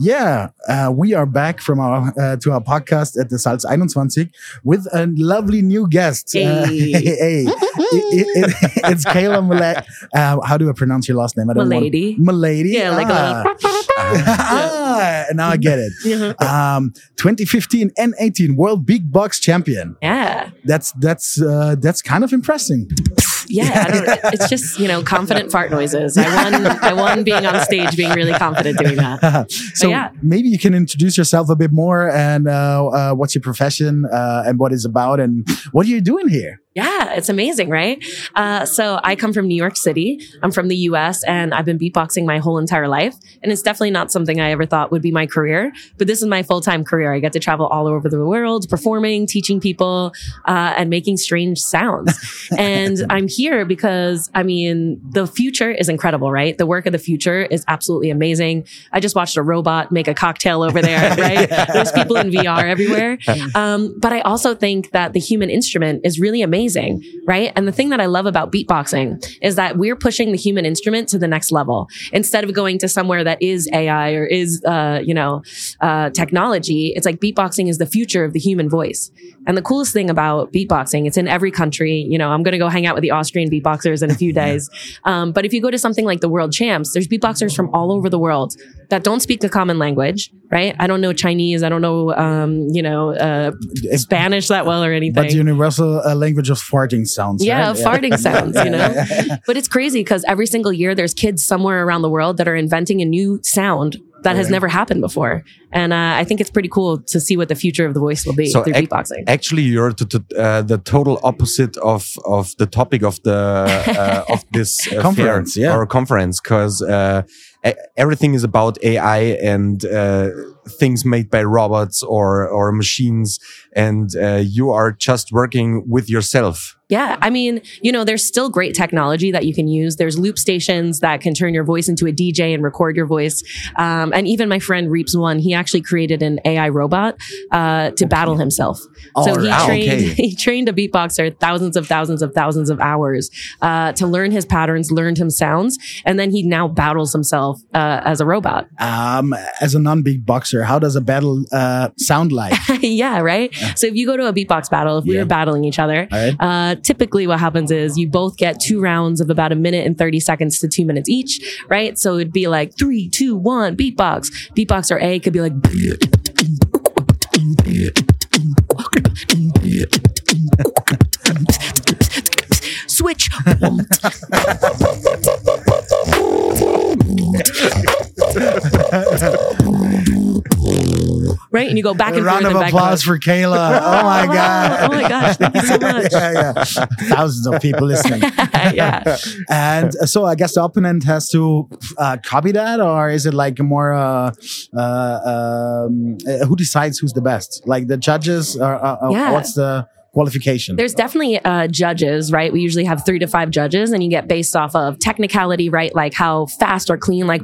Yeah, uh, we are back from our uh, to our podcast at the Salz 21 with a lovely new guest. Uh, Hey. hey, It- it- it- it's Kaila Malay. Uh, how do I pronounce your last name? I don't Milady. Want, Milady. Yeah, like ah. a little. ah, now I get it. Yeah. Um, 2015 and 18 World Beatbox Champion. Yeah. That's that's uh, that's kind of impressing. Yeah. I don't, it's just, you know, confident fart noises. I won, I won being on stage, being really confident doing that. so yeah. maybe you can introduce yourself a bit more and uh, uh, what's your profession uh, and what it's about and what are you doing here? Yeah, it's amazing, right? Uh, so I come from New York City. I'm from the US and I've been beatboxing my whole entire life. And it's definitely not something I ever thought would be my career, but this is my full time career. I get to travel all over the world, performing, teaching people, uh, and making strange sounds. and I'm here because, I mean, the future is incredible, right? The work of the future is absolutely amazing. I just watched a robot make a cocktail over there, right? There's people in VR everywhere. Um, but I also think that the human instrument is really amazing, right? And the thing that I love about beatboxing is that we're pushing the human instrument to the next level. Instead of going to somewhere that is AI or is, uh, you know, uh, technology, it's like beatboxing is the future of the human voice. And the coolest thing about beatboxing, it's in every country. You know, I'm going to go hang out with the Austrian beatboxers in a few days. Um, but if you go to something like the World Champs, there's beatboxers from all over the world that don't speak the common language, right? I don't know Chinese. I don't know, um, you know, uh, Spanish that well or anything. But the universal uh, language of farting sounds. Yeah, right? farting sounds, you know? but it's crazy because every single year there's kids somewhere around the world that are inventing a new sound that has never happened before. And uh, I think it's pretty cool to see what the future of the voice will be So through ac- beatboxing. Actually, you're t- t- uh, the total opposite of of the topic of the uh, of this uh, Conference, fair yeah. or conference, because uh, everything is about AI and uh, things made by robots or or machines, and uh, you are just working with yourself. Yeah, I mean, you know, there's still great technology that you can use. There's loop stations that can turn your voice into a DJ and record your voice. Um, and even my friend Reeps One, he actually created an AI robot uh, to battle himself. so he trained okay. he trained a beatboxer thousands of thousands of thousands of hours uh, to learn his patterns, learned him sounds, and then he now battles himself uh, as a robot. Um, as a non beatboxer, how does a battle uh, sound like? yeah, right. So if you go to a beatbox battle, if we Yeah. were battling each other, Typically what happens is you both get two rounds of about a minute and 30 seconds to two minutes each, right? So it'd be like three, two, one, beatbox. Beatboxer A could be like, switch. right? And you go back and round forth of and applause for Kaila. Oh my god! Oh my gosh, thank you so much. yeah, yeah. Thousands of people listening. yeah. And so I guess the opponent has to uh, copy that, or is it like more uh, uh, um, uh, who decides who's the best? Like the judges, or uh, uh, Yeah. what's the qualification? There's definitely uh, judges, right? We usually have three to five judges, and you get based off of technicality, right? Like how fast or clean, like.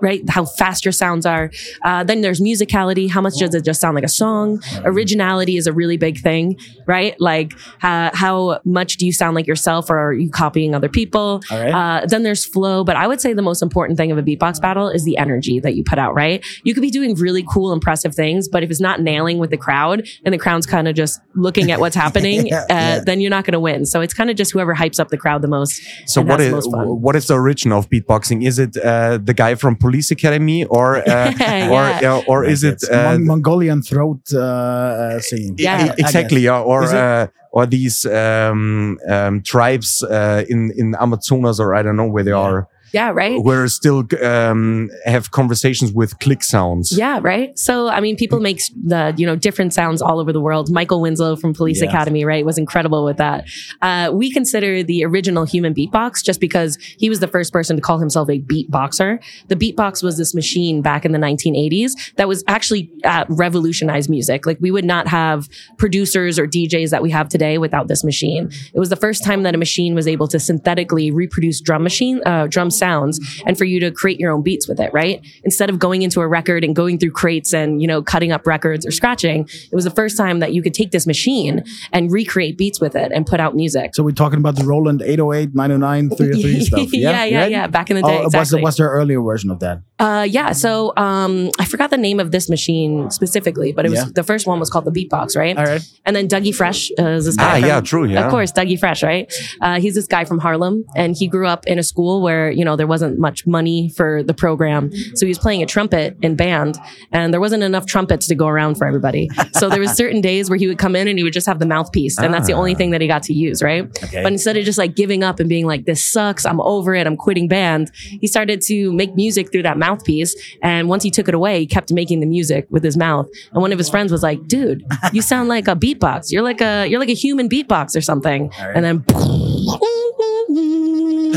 Right, how fast your sounds are. Uh, then there's musicality. How much does it just sound like a song? Originality is a really big thing, right? Like uh, how much do you sound like yourself, or are you copying other people? Right. Uh, then there's flow, but I would say the most important thing of a beatbox battle is the energy that you put out, right? You could be doing really cool, impressive things, but if it's not nailing with the crowd and the crowd's kind of just looking at what's happening, Yeah, uh, yeah. then you're not going to win. So it's kind of just whoever hypes up the crowd the most. So what is the most fun. what is the origin of beatboxing? Is it uh, the guy from Police Academy, or uh, Yeah. or uh, or is it uh, Mon- Mongolian throat uh, uh, scene? Yeah. exactly, yeah, or uh, or these um, um, tribes uh, in in Amazonas, or I don't know where they Yeah. are, Yeah, right? We're still um, have conversations with click sounds. Yeah, right. So, I mean, people make the you know different sounds all over the world. Michael Winslow from Police Yes. Academy, right, was incredible with that. Uh, we consider the original human beatbox just because he was the first person to call himself a beatboxer. The beatbox was this machine back in the 1980s that was actually uh, revolutionized music. Like we would not have producers or DJs that we have today without this machine. It was the first time that a machine was able to synthetically reproduce drum machine uh, drum sounds and for you to create your own beats with it, right? Instead of going into a record and going through crates and, you know, cutting up records or scratching, it was the first time that you could take this machine and recreate beats with it and put out music. So we're talking about the Roland 808, 909, 303 stuff. Yeah, yeah, yeah, right? yeah. Back in the Oh, day, what's, the, exactly. what's their earlier version of that? Uh, yeah. So um, I forgot the name of this machine specifically, but it was Yeah. the first one was called the Beatbox, right? All right. And then Dougie Fresh uh, is this guy. Ah, from- yeah, true, yeah. Of course, Dougie Fresh, right? Uh, he's this guy from Harlem, and he grew up in a school where you know there wasn't much money for the program, so he was playing a trumpet in band, and there wasn't enough trumpets to go around for everybody. So there was certain days where he would come in and he would just have the mouthpiece, and that's the only Ah. thing that he got to use, right? Okay. But instead of just like giving up and being like, "This sucks, I'm over it, I'm quitting band," he started to make music through that mouthpiece. And once he took it away, he kept making the music with his mouth. And one of his friends was like, "Dude, you sound like a beatbox. You're like a you're like a human beatbox or something." Right. And then.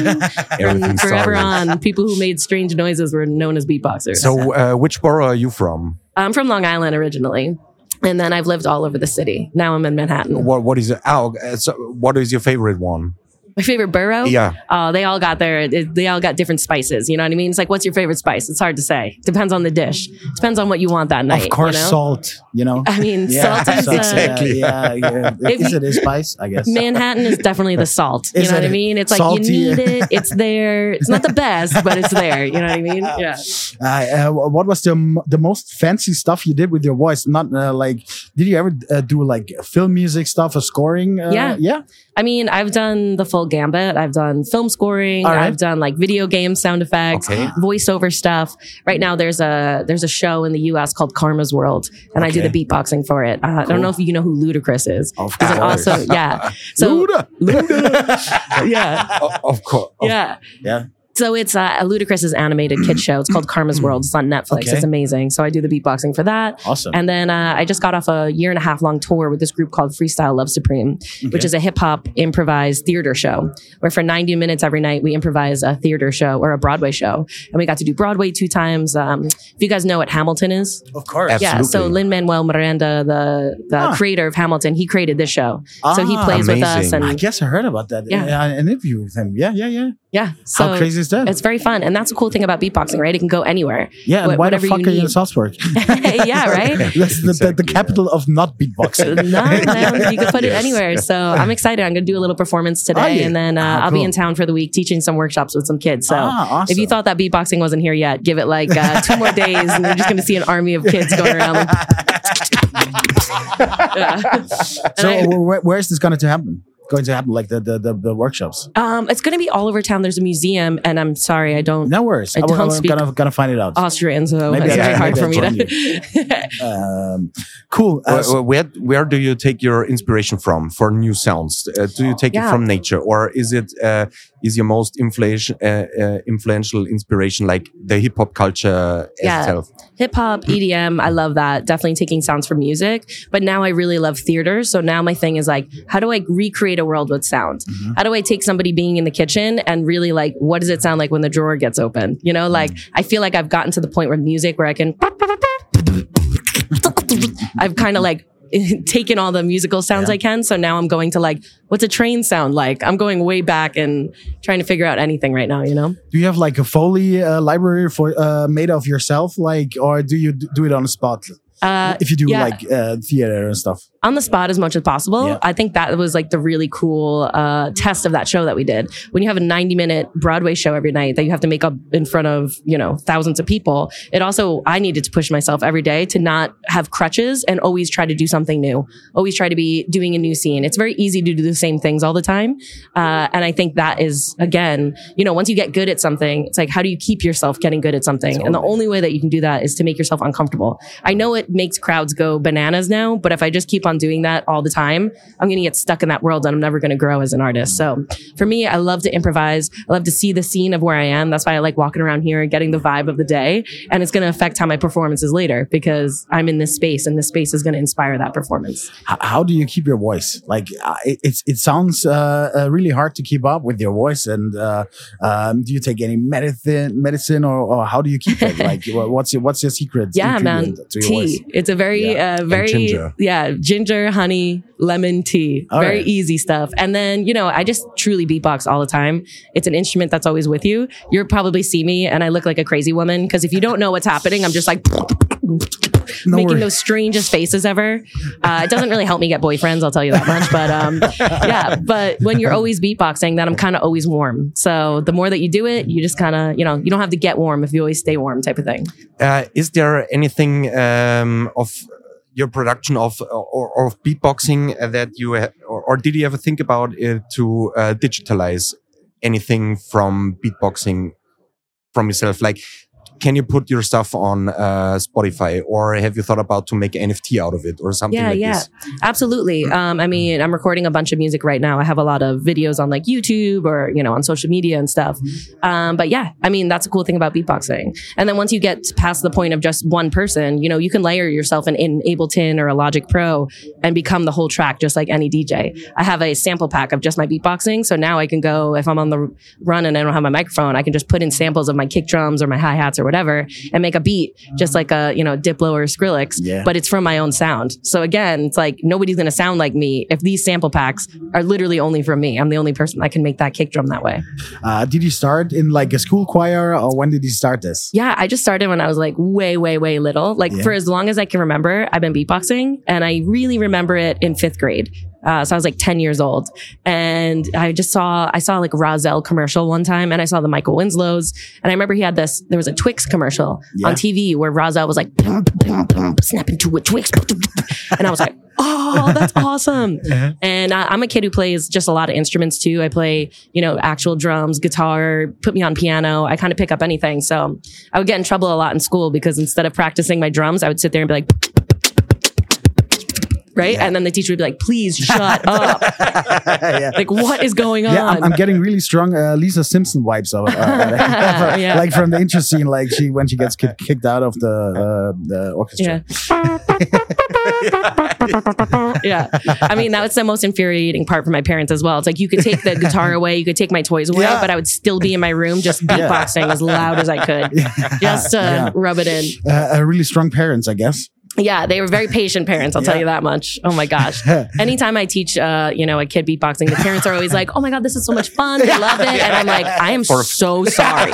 Everything and forever on, people who made strange noises were known as beatboxers. So, uh, which borough are you from? I'm from Long Island originally, and then I've lived all over the city. Now I'm in Manhattan. What What is it? Oh, uh, so what is your favorite one? My favorite borough? Yeah. Oh, they all got their, they all got different spices. You know what I mean? It's like, what's your favorite spice? It's hard to say. Depends on the dish. Depends on what you want that night. Of course, you know? salt. You know. I mean, salt is salt, uh, Exactly. Yeah, yeah. If Is it a spice? I guess. Manhattan is definitely the salt. You know what I mean? It's like salty? you need it. It's there. It's not the best, but it's there. You know what I mean? Yeah. Uh, uh, what was the the most fancy stuff you did with your voice? Not uh, like, did you ever uh, do like film music stuff or scoring? Uh, Yeah. yeah. I mean, I've done the full gambit. I've done film scoring. Right. I've done like video game sound effects, Okay. voiceover stuff. Right now, there's a there's a show in the U.S. called Karma's World, and I do the beatboxing for it. Uh, I don't know if you know who Ludacris is. Of course. awesome, yeah. So Luda. yeah, of course. yeah. Yeah. So it's uh, a Ludacris's animated kid show. It's called Karma's World. It's on Netflix. Okay. It's amazing. So I do the beatboxing for that. Awesome. And then uh, I just got off a year and a half long tour with this group called Freestyle Love Supreme, which is a hip hop improvised theater show where for 90 minutes every night we improvise a theater show or a Broadway show. And we got to do Broadway two times. Um, if you guys know what Hamilton is, of course. Absolutely. yeah. So Lin Manuel Miranda, the the Ah. creator of Hamilton, he created this show. so he Ah, plays with us, amazing. I guess I heard about that. Yeah. Yeah. An interview with him. Yeah, yeah, yeah. Yeah. So How crazy is that? It's very fun, and that's the cool thing about beatboxing, right? It can go anywhere. yeah. And wh- why the fuck are you in. Salzburg? yeah, right. That's the, the, the Exactly, yeah. capital of not beatboxing. no, man, you can put it anywhere. So I'm excited. I'm going to do a little performance today, and then uh, Ah, I'll be in town for the week teaching some workshops with some kids. So Ah, awesome. if you thought that beatboxing wasn't here yet, give it like uh, two more days, and you're just going to see an army of kids going around. Like, yeah. so I- where, where is this going to happen? Going to happen like the the the, the workshops? um, it's going to be all over town. There's a museum, and I'm sorry, I don't No worries. I I, don't am gonna gonna find it out. Austrian, so Maybe it's I- very hard for me to. Um, cool. Uh, Where, so- where where do you take your inspiration from for new sounds? Uh, do you take it from nature, or is it uh, is your most influential uh, uh, influential inspiration like the hip hop culture Yeah. itself? hip hop, EDM, I love that. Definitely taking sounds from music. But now I really love theater. So now my thing is like, how do I recreate a world with sound? Mm-hmm. How do I take somebody being in the kitchen and really like, what does it sound like when the drawer gets open? You know, like Mm. I feel like I've gotten to the point with music where I can. I've kind of like taken all the musical sounds Yeah. I can. So now I'm going to like, what's a train sound like? I'm going way back and trying to figure out anything right now, you know? do you have like a Foley uh, library for uh, made of yourself, like, or do you do it on the spot? Uh, if you do yeah. like uh, theater and stuff. On the spot as much as possible. Yeah. I think that was like the really cool uh, test of that show that we did. When you have a 90 minute Broadway show every night that you have to make up in front of, you know, thousands of people, it also, I needed to push myself every day to not have crutches and always try to do something new, always try to be doing a new scene. It's very easy to do the same things all the time. Uh, and I think that is, again, you know, once you get good at something, it's like, how do you keep yourself getting good at something? And the only way that you can do that is to make yourself uncomfortable. I know it makes crowds go bananas now, but if I just keep on doing that all the time, I'm going to get stuck in that world and I'm never going to grow as an artist. So for me, I love to improvise. I love to see the scene of where I am. That's why I like walking around here and getting the vibe of the day. And it's going to affect how my performance is later because I'm in this space and this space is going to inspire that performance. H- how do you keep your voice? Like, uh, it, it's it sounds uh, uh, really hard to keep up with your voice. And uh, um, do you take any medicine, medicine, or, or how do you keep it? Like, what's your what's your secret? Yeah, man. your voice? Tea. It's a very, uh, very, ginger. yeah, ginger, honey, lemon tea. All very right. easy stuff. And then, you know, I just truly beatbox all the time. It's an instrument that's always with you. You'll probably see me and I look like a crazy woman because if you don't know what's happening, I'm just like, No making those strangest faces ever. Uh, it doesn't really help me get boyfriends, I'll tell you that much. But um, yeah, but when you're always beatboxing, then I'm kind of always warm. So the more that you do it, you just kind of, you know, you don't have to get warm if you always stay warm type of thing. Uh, is there anything um, of your production of or, of beatboxing that you or, or did you ever think about it to uh, digitalize anything from beatboxing from yourself? Like, can you put your stuff on uh, Spotify, or have you thought about to make NFT out of it, or something Yeah, like yeah. this? Absolutely. Um, I mean, I'm recording a bunch of music right now. I have a lot of videos on like YouTube or, you know, on social media and stuff. Um, but yeah, I mean, that's a cool thing about beatboxing. And then once you get past the point of just one person, you know, you can layer yourself in, in Ableton or a Logic Pro and become the whole track just like any DJ. I have a sample pack of just my beatboxing. So now I can go, if I'm on the run and I don't have my microphone, I can just put in samples of my kick drums or my hi hats or whatever and make a beat just like a, you know, Diplo or Skrillex. Yeah. But it's from my own sound. So again, it's like nobody's going to sound like me if these sample packs are literally only from me. I'm the only person that can make that kick drum that way. Uh, did you start in like a school choir, or when did you start this? Yeah, I just started when I was like way, way, way little. Like Yeah. for as long as I can remember, I've been beatboxing, and I really remember it in fifth grade. Uh, so I was like 10 years old and I just saw, I saw like Rahzel commercial one time and I saw the Michael Winslows and I remember he had this, there was a Twix commercial Yeah. on TV where Rahzel was like, "Pum, pum, pum, snap into a Twix. And I was like, oh, that's awesome. And uh, I'm a kid who plays just a lot of instruments too. I play, you know, actual drums, guitar, put me on piano. I kind of pick up anything. So I would get in trouble a lot in school because instead of practicing my drums, I would sit there and be like, right? And then the teacher would be like, please shut up. yeah. Like, what is going on? Yeah, I'm, I'm getting really strong uh, Lisa Simpson vibes of, uh, Yeah. like from the intro scene, like she when she gets kicked, kicked out of the uh, the orchestra. yeah. yeah. I mean, that was the most infuriating part for my parents as well. It's like you could take the guitar away, you could take my toys away, Yeah. but I would still be in my room just beatboxing as loud as I could. Just to Yeah. rub it in. Uh, uh, really strong parents, I guess. Yeah, they were very patient parents. I'll tell you that much. Oh my gosh! Anytime I teach, uh, you know, a kid beatboxing, the parents are always like, "Oh my god, this is so much fun! They love it!" And I'm like, "I am so sorry.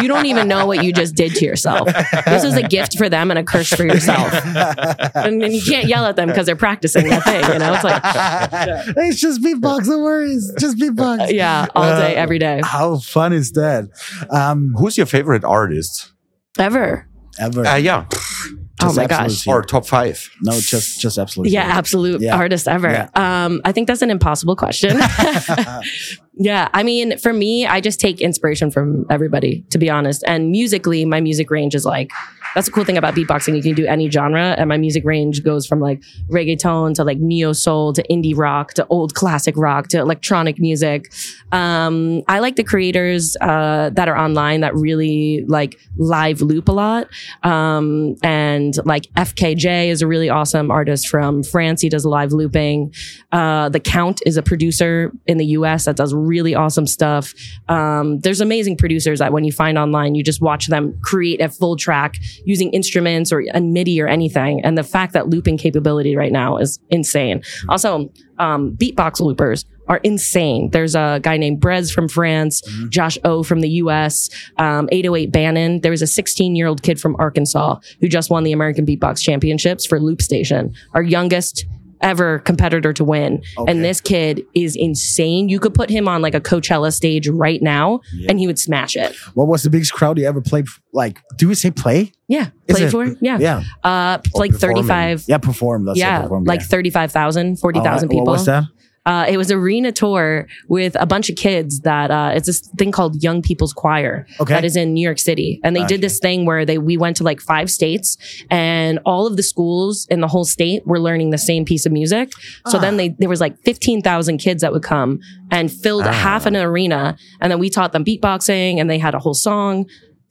You don't even know what you just did to yourself. This is a gift for them and a curse for yourself. And then you can't yell at them because they're practicing that thing. You know, it's like, it's just beatbox, no worries. Just beatbox. yeah, all day, every day, How fun is that? Um, Who's your favorite artist? ever. ever. Uh, yeah, Oh my absolute gosh. or top five. no, just just absolutely. Yeah, absolute Yeah. artist ever. Yeah. Um, I think that's an impossible question. yeah, I mean, for me, I just take inspiration from everybody, to be honest. And musically, my music range is like that's the cool thing about beatboxing. You can do any genre, and my music range goes from like reggaeton to like neo soul to indie rock to old classic rock to electronic music. Um, I like the creators uh, that are online that really like live loop a lot. Um, and like FKJ is a really awesome artist from France. He does live looping. Uh, the Count is a producer in the US that does really awesome stuff. Um, there's amazing producers that when you find online, you just watch them create a full track using instruments or a MIDI or anything. And the fact that looping capability right now is insane. Also, um, beatbox loopers are insane. There's a guy named Brez from France, Josh O from the US, um, 808 Bannon. There was a 16 year old kid from Arkansas who just won the American Beatbox Championships for Loop Station, our youngest ever competitor to win. Okay. And this kid is insane. You could put him on like a Coachella stage right now Yeah. and he would smash it. What was the biggest crowd you ever played? Like, do we say play? Yeah. Is Played it? for? Yeah. Yeah, Uh, like performing. 35. yeah, perform. That's yeah. perform, like yeah. 35,000, 40,000 Oh, people. What was that? Uh, it was arena tour with a bunch of kids that uh, it's this thing called Young People's Choir Okay. that is in New York City, and they Okay. did this thing where they we went to like five states, and all of the schools in the whole state were learning the same piece of music. So Ah. then they there was like fifteen thousand kids that would come and filled Ah. half an arena, and then we taught them beatboxing, and they had a whole song.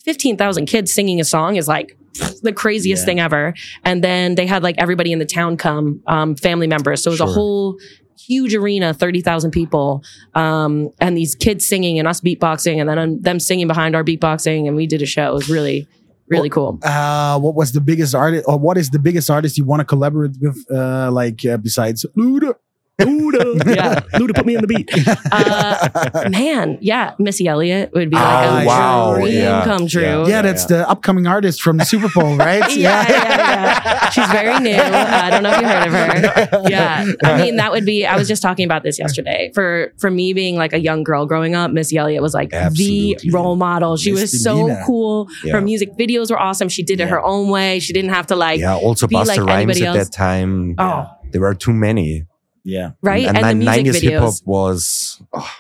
Fifteen thousand kids singing a song is like the craziest Yeah. thing ever. And then they had like everybody in the town come, um, family members. So it was a whole huge arena, 30,000 people. Um, and these kids singing and us beatboxing and then um, them singing behind our beatboxing. And we did a show. It was really, really cool. Uh, what was the biggest artist, or what is the biggest artist you want to collaborate with? Uh, like uh, besides Luda? Luda, yeah, Luda, put me in the beat. uh, man, yeah, Missy Elliott would be like a wow, dream yeah, come true. yeah. yeah, that's the upcoming artist from the Super Bowl, right? yeah, yeah, yeah. She's very new. Uh, I don't know if you heard of her. Yeah, I mean that would be. I was just talking about this yesterday. For for me being like a young girl growing up, Missy Elliott was like Absolutely. the role model. She Miss was so Divina. cool. Yeah. Her music videos were awesome. She did it her own way. She didn't have to like yeah, also be Busta like Rhymes at else. that time. Oh. There are too many. Yeah. right And, and, the music 90s hip hop was oh,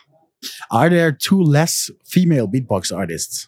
Are there two less female beatbox artists?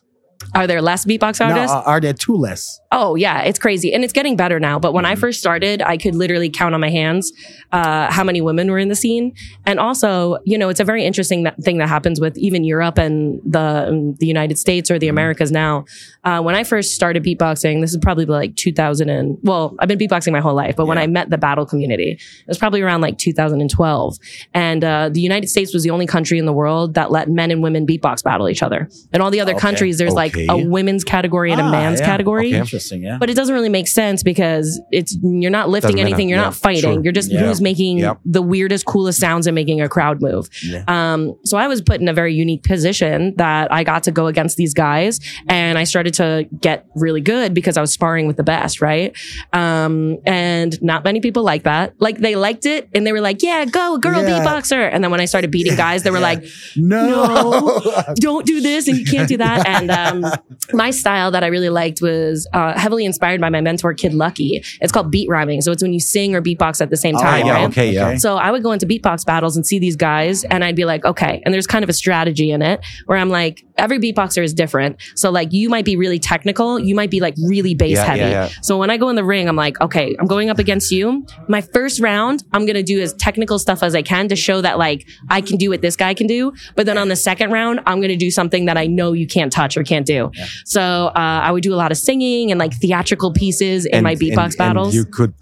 Are there less beatbox artists? are are there two less? Oh yeah, it's crazy, and it's getting better now. But when Mm-hmm. I first started, I could literally count on my hands uh, how many women were in the scene. And also, you know, it's a very interesting that thing that happens with even Europe and the um, the United States or the Mm-hmm. Americas now. Uh, when I first started beatboxing, this is probably like 2000 and well, I've been beatboxing my whole life, but when I met the battle community, it was probably around like 2012. And uh, the United States was the only country in the world that let men and women beatbox battle each other. In all the other Okay. countries, there's like Okay. a women's category and a Ah, man's yeah. category. Okay. Interesting, yeah. But it doesn't really make sense because it's you're not lifting Doesn't anything, you're Yeah, not fighting. sure. You're just who's making Yep. the weirdest, coolest sounds and making a crowd move. Um, so I was put in a very unique position that I got to go against these guys and I started to get really good because I was sparring with the best, right? Um, and not many people like that. Like they liked it and they were like, yeah, go girl beatboxer. And then when I started beating guys, they were like, no. don't do this and you can't do that. And um, my style that I really liked was uh, heavily inspired by my mentor, Kid Lucky. It's called beat rhyming. So it's when you sing or beatbox at the same Oh, time, yeah, right? okay, yeah. So I would go into beatbox battles and see these guys, and I'd be like, okay. And there's kind of a strategy in it where I'm like, every beatboxer is different. So like, you might be really technical, you might be like really bass Yeah, heavy. yeah, yeah. So when I go in the ring, I'm like, okay, I'm going up against you. My first round, I'm gonna do as technical stuff as I can to show that like I can do what this guy can do. But then on the second round, I'm gonna do something that I know you can't touch or can't do. So uh, I would do a lot of singing and like theatrical pieces in my beatbox and battles. you could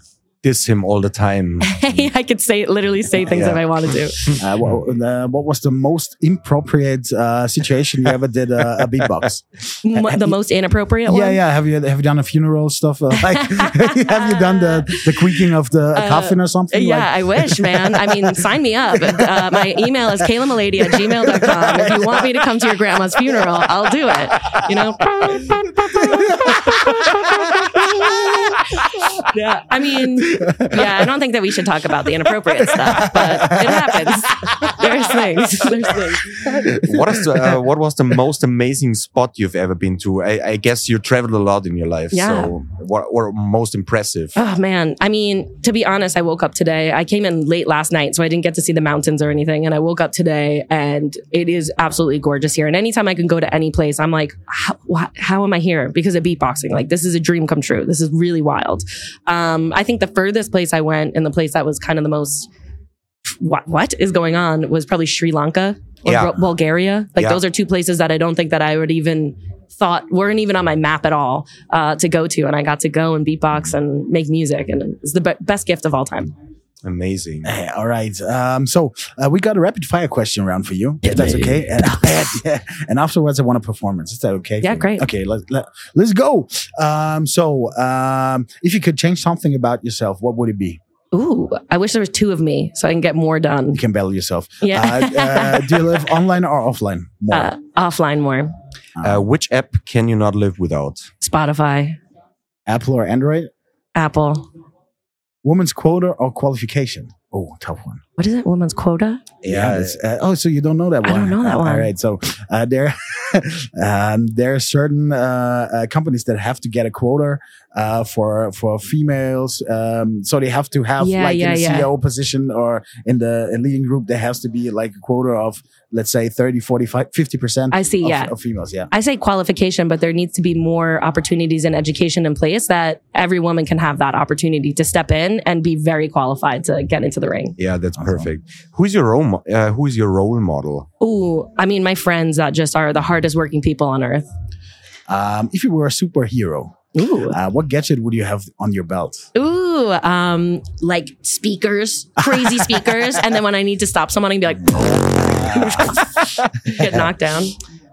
diss him all the time. I could say literally say things Yeah. if I wanted to. Uh, what, uh, what was the most inappropriate uh, situation you ever did uh, a beatbox? M- the most inappropriate Yeah, one. yeah. Have you have you done a funeral stuff? Uh, like, have you done the the creaking of the Uh, coffin or something? Yeah, Like, I wish, man. I mean, sign me up. Uh, my email is kailamullady at gmail.com. If you want me to come to your grandma's funeral, I'll do it. You know? Yeah. I mean, yeah, I don't think that we should talk about the inappropriate stuff, but it happens. There's things. There's things. what is the, uh, what was the most amazing spot you've ever been to? I, I guess you traveled a lot in your life. Yeah. So what what most impressive? Oh man. I mean, to be honest, I woke up today. I came in late last night, so I didn't get to see the mountains or anything. And I woke up today and it is absolutely gorgeous here. And anytime I can go to any place, I'm like, how, wha- how am I here? Because of beatboxing. Like, this is a dream come true. This is really wild. Um, I think the furthest place I went and the place that was kind of the most, what, what is going on was probably Sri Lanka or Yeah. Bul- Bulgaria. Like, Yeah. those are two places that I don't think that I would even thought weren't even on my map at all uh, to go to, and I got to go and beatbox and make music, and it's the be- best gift of all time. Amazing. Eh, all right. Um, so uh, we got a rapid fire question round for you, if that's okay. And, yeah, and afterwards, I want a performance. Is that okay? Yeah, for you? great. Okay, let, let, let's go. Um, so um, if you could change something about yourself, what would it be? Ooh, I wish there was two of me so I can get more done. You can battle yourself. Yeah. Uh, uh, do you live online or offline? More. Uh, offline more. Uh, which app can you not live without? Spotify, Apple or Android? Apple. Woman's quota or qualification? Oh, tough one. What is it? Woman's quota? Yeah. that's- uh, oh, so you don't know that one? I don't know that Uh, one. All right. So uh, there, um, there are certain uh, uh, companies that have to get a quota uh, for for females. Um, so they have to have Yeah, like yeah, in the yeah. CEO position or in the leading group, there has to be like a quota of let's say 30, 45, 50 percent. I see, Of, yeah. of females. Yeah. I say qualification, but there needs to be more opportunities and education in place that every woman can have that opportunity to step in and be very qualified to get into the ring. Yeah, that's Awesome. Perfect. Who's your role? mo- Uh, who is your role model? Oh, I mean, my friends that just are the hardest working people on earth. Um, if you were a superhero, Ooh. uh, what gadget would you have on your belt? Ooh, um, like speakers, crazy speakers. And then when I need to stop someone, I can be like, get knocked down.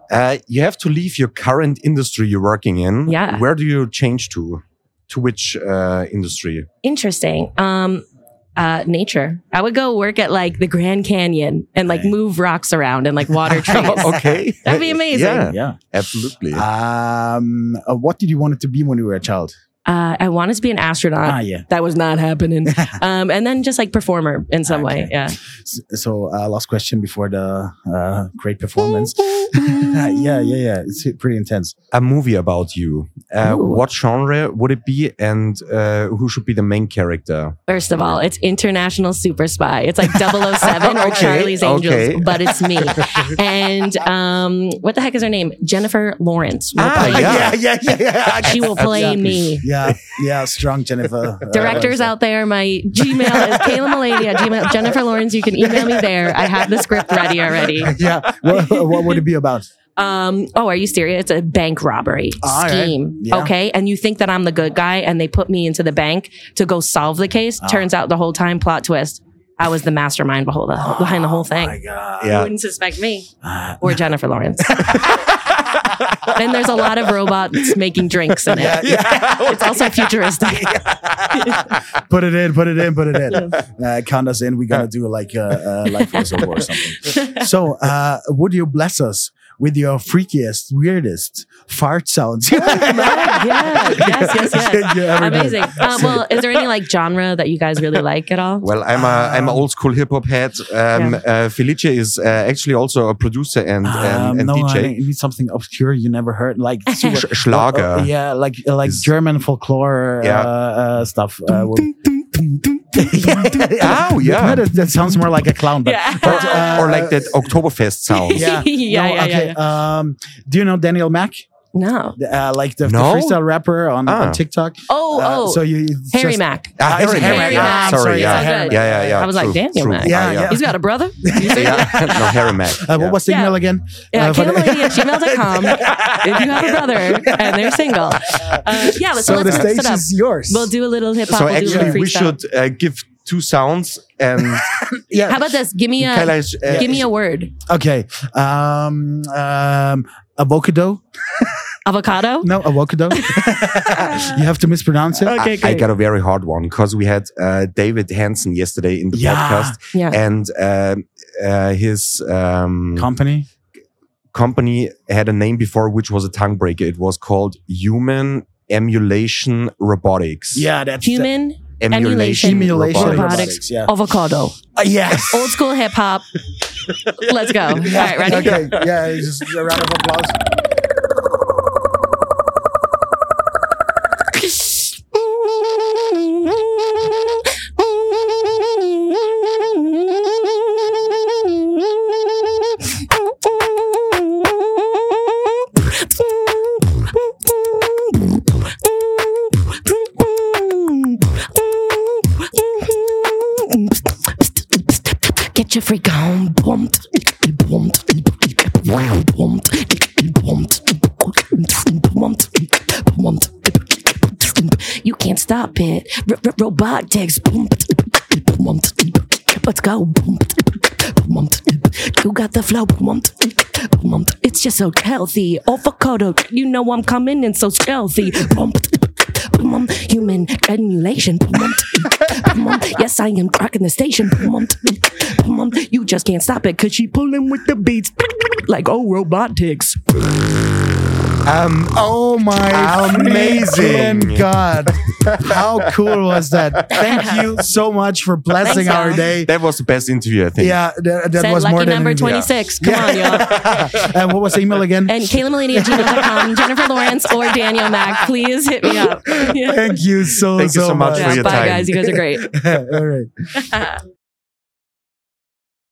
Uh, you have to leave your current industry you're working in. Yeah. Where do you change to? To which uh, industry? Interesting. Um, Uh, nature. I would go work at like the Grand Canyon and like Right. move rocks around and like water trees. okay. That'd be amazing. Yeah, Yeah. absolutely. Um, uh, what did you want it to be when you were a child? Uh, I wanted to be an astronaut. ah, yeah. That was not happening. um, and then just like performer in some way. Yeah. So, uh, last question before the uh, great performance. yeah, yeah, yeah. It's pretty intense. a movie about you. Uh, what genre would it be, and uh, who should be the main character? First of all, it's International Super Spy. It's like 007 or Charlie's Angels, okay. but it's me. and um, what the heck is her name? Jennifer Lawrence. will Ah, play- yeah. yeah, yeah, yeah. She will play me. Yeah, yeah, strong Jennifer. Directors out there, my Gmail is Kaila Mullady at Gmail. Jennifer Lawrence, you can email me there. I have the script ready already. Yeah, what, what would it be about? Um, oh, are you serious? It's a bank robbery All right. scheme. Yeah. Okay. And you think that I'm the good guy and they put me into the bank to go solve the case. Ah. Turns out the whole time, plot twist, I was the mastermind behind the, behind the whole Oh my thing. God. You Yeah. wouldn't suspect me Uh, or Jennifer Lawrence. And there's a lot of robots making drinks in it. It's also futuristic. put it in, put it in, put it in. Uh, count us in. We're gonna do like a, a voiceover or something. So, uh, would you bless us with your freakiest, weirdest fart sounds? yeah. Yes, yes, yes. Yeah. Amazing. Uh, well, is there any like genre that you guys really like at all? Well, I'm a I'm an old school hip hop head. Um, uh, Felice is uh, actually also a producer and Um, and, and no, I DJ. need something obscure you never heard, like super, Sch- Schlager. Oh, yeah, like like Is- German folklore Yeah. uh, uh, stuff. Uh, will- Oh, yeah. that, that sounds more like a clown, but, Yeah. but, uh, or like that Oktoberfest sound. Yeah, yeah, No, yeah, okay. yeah, Um, do you know Daniel Mack? No. Uh, like the, the freestyle rapper on, Ah. on TikTok. Oh, Uh, oh. so you Harry just, Mack. Ah, Harry, Harry Mack. Mack. Yeah, sorry. sorry, yeah. yeah, yeah, yeah, yeah, I was like, True, Daniel true. Mack. Yeah, Ah, yeah. He's got a brother? yeah. no, Harry Mack. Uh, What was the Yeah. email again? Yeah, Uh, for the- KailaMullady at gmail.com if you have a brother and they're single. Uh, yeah, so, so the let's mix stage it up. is yours. We'll do a little hip hop. So we'll actually, we should uh, give two sounds and yeah. How about this? Give me a Kaila is, uh, give me a word. okay. Um, um, avocado. Avocado. No, avocado. you have to mispronounce it. Okay, I great. got a very hard one because we had uh, David Hanson yesterday in the Yeah. podcast, Yeah. and um uh, his um, Company. company had a name before, which was a tongue breaker. It was called Human Emulation Robotics. Yeah, that's Human Emulation, Simulation Robotics. robotics. Yeah. avocado. Uh, yes. Old school hip hop. Let's go. All right, ready? Okay. Yeah. Just a round of applause. You can't stop it. R- r- robotics. Let's go. You got the flow. It's just so healthy. Avocado. You know I'm coming in so stealthy. Human emulation. Yes, I am cracking the station. You just can't stop it because she pulling with the beats like oh robotics. Um, Oh my Amazing. freaking God. How cool was that? Thank you so much for blessing Thanks, our y'all. day. that was the best interview, I think. Yeah, that, that Said was lucky more than number an interview. 26. Come on, y'all. and what was the email again? And Kaila Mullady at gmail.com, Jennifer Lawrence or Daniel Mack, please hit me up. Yeah. Thank you so, Thank you so much for Yeah, your bye, time. guys. You guys are great. All right.